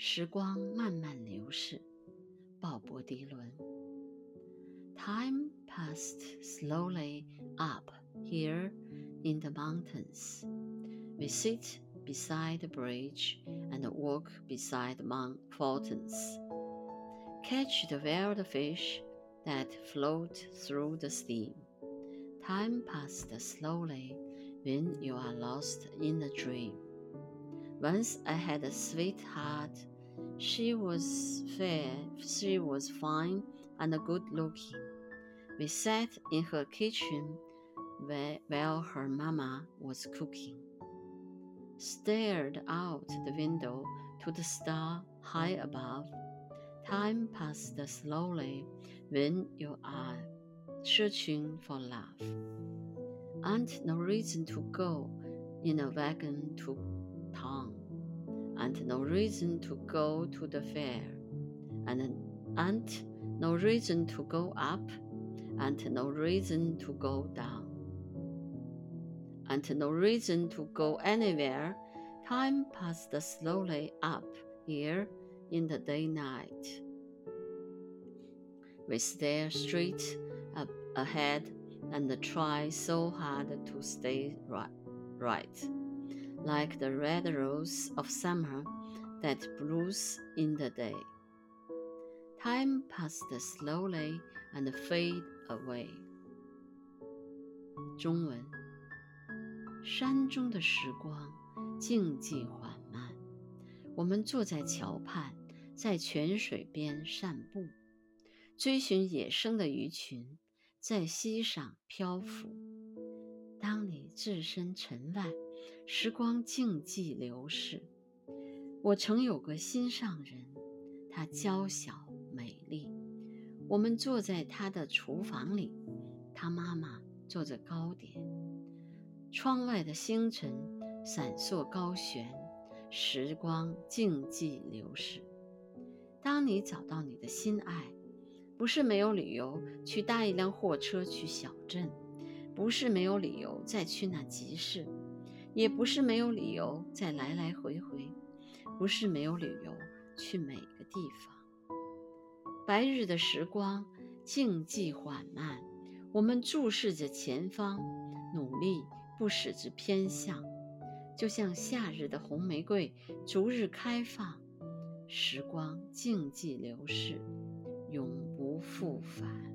时光慢慢流逝，鲍勃迪伦。Time passed slowly up here in the mountains. We sit beside the bridge and walk beside the fountains. Catch the wild fish that float through the steam. Time passed slowly when you are lost in a dream. Once I had a sweetheart. she was fair, she was fine and good looking. We sat in her kitchen while her mamma was cooking. Stared out the window to the star high above. Time passed slowly when you are searching for love. And no reason to go in a wagon to no reason to go to the fair, and, and no reason to go up, and no reason to go down, and no reason to go anywhere. Time passed slowly up here in the day night. We stare straight up ahead and try so hard to stay right. right like the red rose of summer that blows in the day. Time passed slowly and fade away. 中文：山中的时光静寂缓慢，我们坐在桥畔，在泉水边散步，追寻野生的鱼群，在溪上漂浮。当你置身尘外。时光静寂流逝。我曾有个心上人，她娇小美丽。我们坐在她的厨房里，她妈妈做着糕点。窗外的星辰闪烁高悬，时光静寂流逝。当你找到你的心爱，不是没有理由去搭一辆货车去小镇，不是没有理由再去那集市。也不是没有理由再来来回回，不是没有理由去每个地方。白日的时光静寂缓慢，我们注视着前方，努力不使之偏向，就像夏日的红玫瑰逐日开放。时光静寂流逝，永不复返。